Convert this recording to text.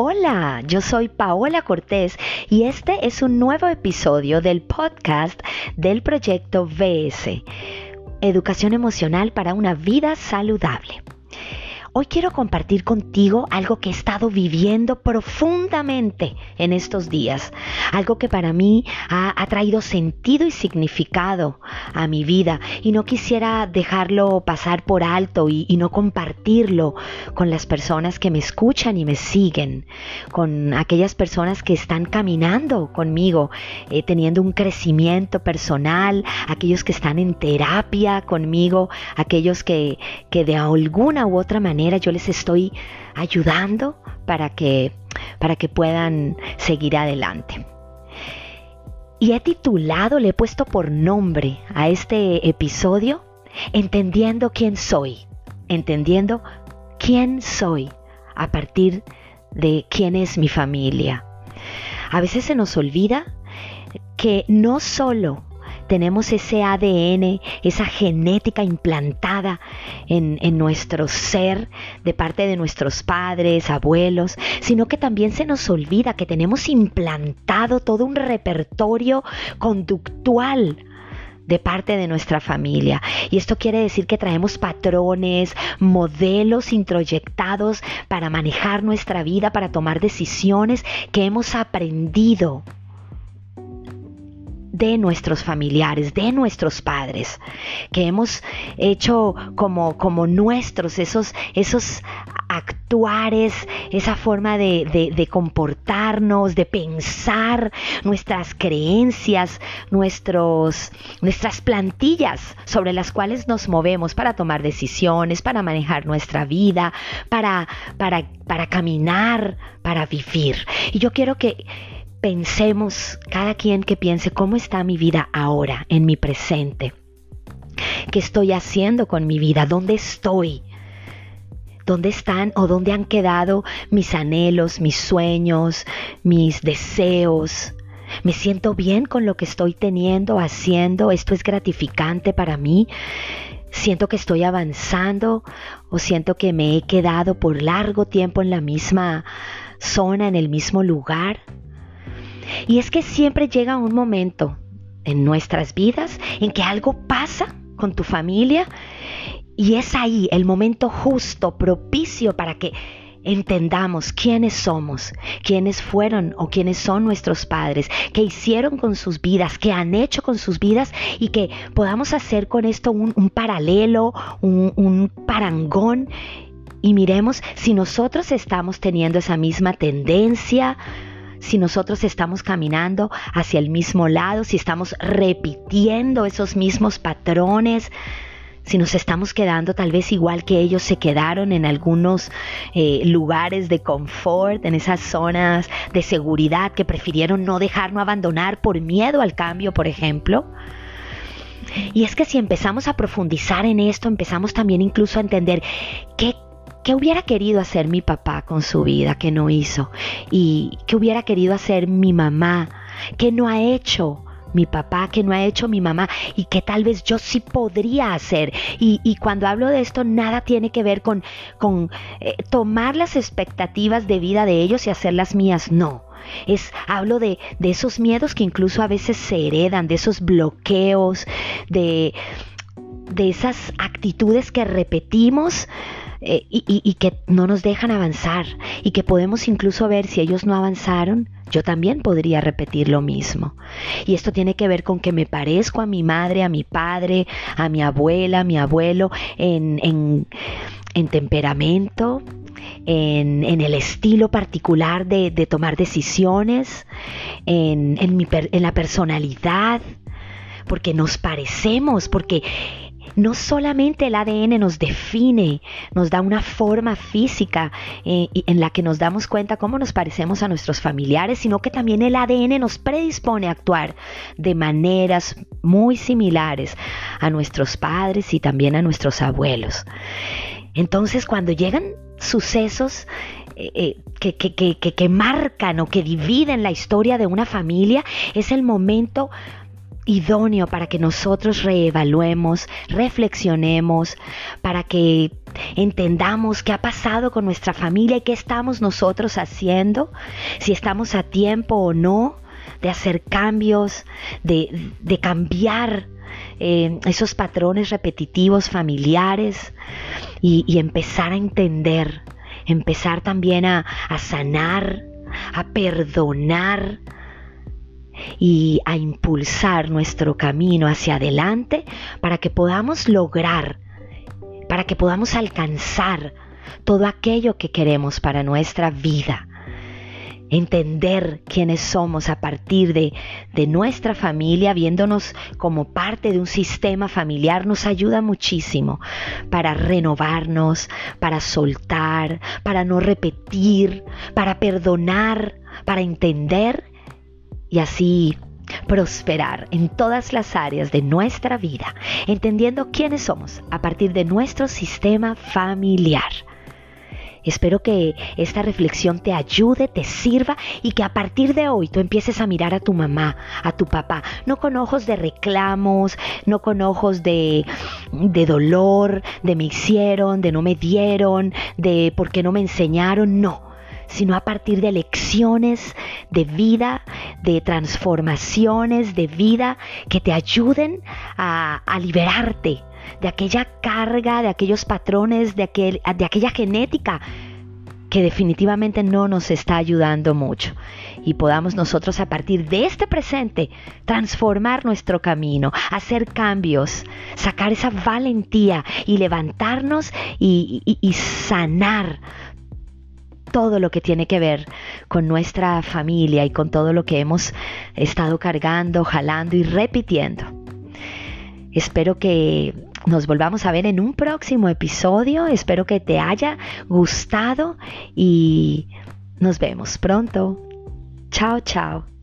Hola, yo soy Paola Cortés y este es un nuevo episodio del podcast del proyecto VS, Educación Emocional para una Vida Saludable. Hoy quiero compartir contigo algo que he estado viviendo profundamente en estos días, algo que para mí ha, traído sentido y significado a mi vida. Y no quisiera dejarlo pasar por alto y, no compartirlo con las personas que me escuchan y me siguen, con aquellas personas que están caminando conmigo, eh, teniendo un crecimiento personal, aquellos que están en terapia conmigo, aquellos que, que de alguna u otra manera yo les estoy ayudando para que, para que puedan seguir adelante. Y he titulado, le he puesto por nombre a este episodio, Entendiendo quién soy, entendiendo quién soy a partir de quién es mi familia. A veces se nos olvida que no solo tenemos ese ADN, esa genética implantada en, nuestro ser de parte de nuestros padres, abuelos, sino que también se nos olvida que tenemos implantado todo un repertorio conductual de parte de nuestra familia. Y esto quiere decir que traemos patrones, modelos introyectados para manejar nuestra vida, para tomar decisiones que hemos aprendido de nuestros familiares, de nuestros padres, que hemos hecho como, como nuestros, esos, esos actuares, esa forma de, de, comportarnos, de pensar, nuestras creencias, nuestros, nuestras plantillas sobre las cuales nos movemos para tomar decisiones, para manejar nuestra vida, para, para, para caminar, para vivir. Y yo quiero que pensemos, cada quien que piense cómo está mi vida ahora, en mi presente. ¿Qué estoy haciendo con mi vida? ¿Dónde estoy? ¿Dónde están o dónde han quedado mis anhelos, mis sueños, mis deseos? ¿Me siento bien con lo que estoy teniendo, haciendo? ¿Esto es gratificante para mí? ¿Siento que estoy avanzando o siento que me he quedado por largo tiempo en la misma zona, en el mismo lugar? Y es que siempre llega un momento en nuestras vidas en que algo pasa con tu familia y es ahí el momento justo, propicio para que entendamos quiénes somos, quiénes fueron o quiénes son nuestros padres, qué hicieron con sus vidas, qué han hecho con sus vidas y que podamos hacer con esto un, paralelo, un, parangón y miremos si nosotros estamos teniendo esa misma tendencia, si nosotros estamos caminando hacia el mismo lado, si estamos repitiendo esos mismos patrones, si nos estamos quedando tal vez igual que ellos se quedaron en algunos eh, lugares de confort, en esas zonas de seguridad que prefirieron no dejar, no abandonar por miedo al cambio, por ejemplo. Y es que si empezamos a profundizar en esto, empezamos también incluso a entender qué ¿Qué hubiera querido hacer mi papá con su vida que no hizo? ¿Y qué hubiera querido hacer mi mamá que no ha hecho? mi papá, que no ha hecho mi mamá y que tal vez yo sí podría hacer. Y, cuando hablo de esto, nada tiene que ver con, con eh, tomar las expectativas de vida de ellos y hacer las mías, no. Es, hablo de, de esos miedos que incluso a veces se heredan, de esos bloqueos, de, de esas actitudes que repetimos eh, y, que no nos dejan avanzar y que podemos incluso ver si ellos no avanzaron, yo también podría repetir lo mismo. Y esto tiene que ver con que me parezco a mi madre, a mi padre, a mi abuela, a mi abuelo en, en, temperamento, en, en, el estilo particular de, de tomar decisiones, en, en, mi, en la personalidad, porque nos parecemos, porque no solamente el ADN nos define, nos da una forma física eh, en la que nos damos cuenta cómo nos parecemos a nuestros familiares, sino que también el ADN nos predispone a actuar de maneras muy similares a nuestros padres y también a nuestros abuelos. Entonces, cuando llegan sucesos eh, eh, que, que, que, que, marcan o que dividen la historia de una familia, es el momento idóneo para que nosotros reevaluemos, reflexionemos, para que entendamos qué ha pasado con nuestra familia y qué estamos nosotros haciendo, si estamos a tiempo o no de hacer cambios, de, cambiar eh, esos patrones repetitivos familiares y, empezar a entender, empezar también a, a sanar, a perdonar y a impulsar nuestro camino hacia adelante para que podamos lograr, para que podamos alcanzar todo aquello que queremos para nuestra vida. Entender quiénes somos a partir de, de, nuestra familia, viéndonos como parte de un sistema familiar, nos ayuda muchísimo para renovarnos, para soltar, para no repetir, para perdonar, para entender y así prosperar en todas las áreas de nuestra vida, entendiendo quiénes somos a partir de nuestro sistema familiar. Espero que esta reflexión te ayude, te sirva y que a partir de hoy tú empieces a mirar a tu mamá, a tu papá, no con ojos de reclamos, no con ojos de, de dolor, de me hicieron, de no me dieron, de por qué no me enseñaron, no sino a partir de lecciones de vida, de transformaciones de vida que te ayuden a, liberarte de aquella carga, de aquellos patrones, de, aquel, de aquella genética que definitivamente no nos está ayudando mucho. Y podamos nosotros a partir de este presente transformar nuestro camino, hacer cambios, sacar esa valentía y levantarnos y sanar todo lo que tiene que ver con nuestra familia y con todo lo que hemos estado cargando, jalando y repitiendo. Espero que nos volvamos a ver en un próximo episodio. Espero que te haya gustado y nos vemos pronto. Chao, chao.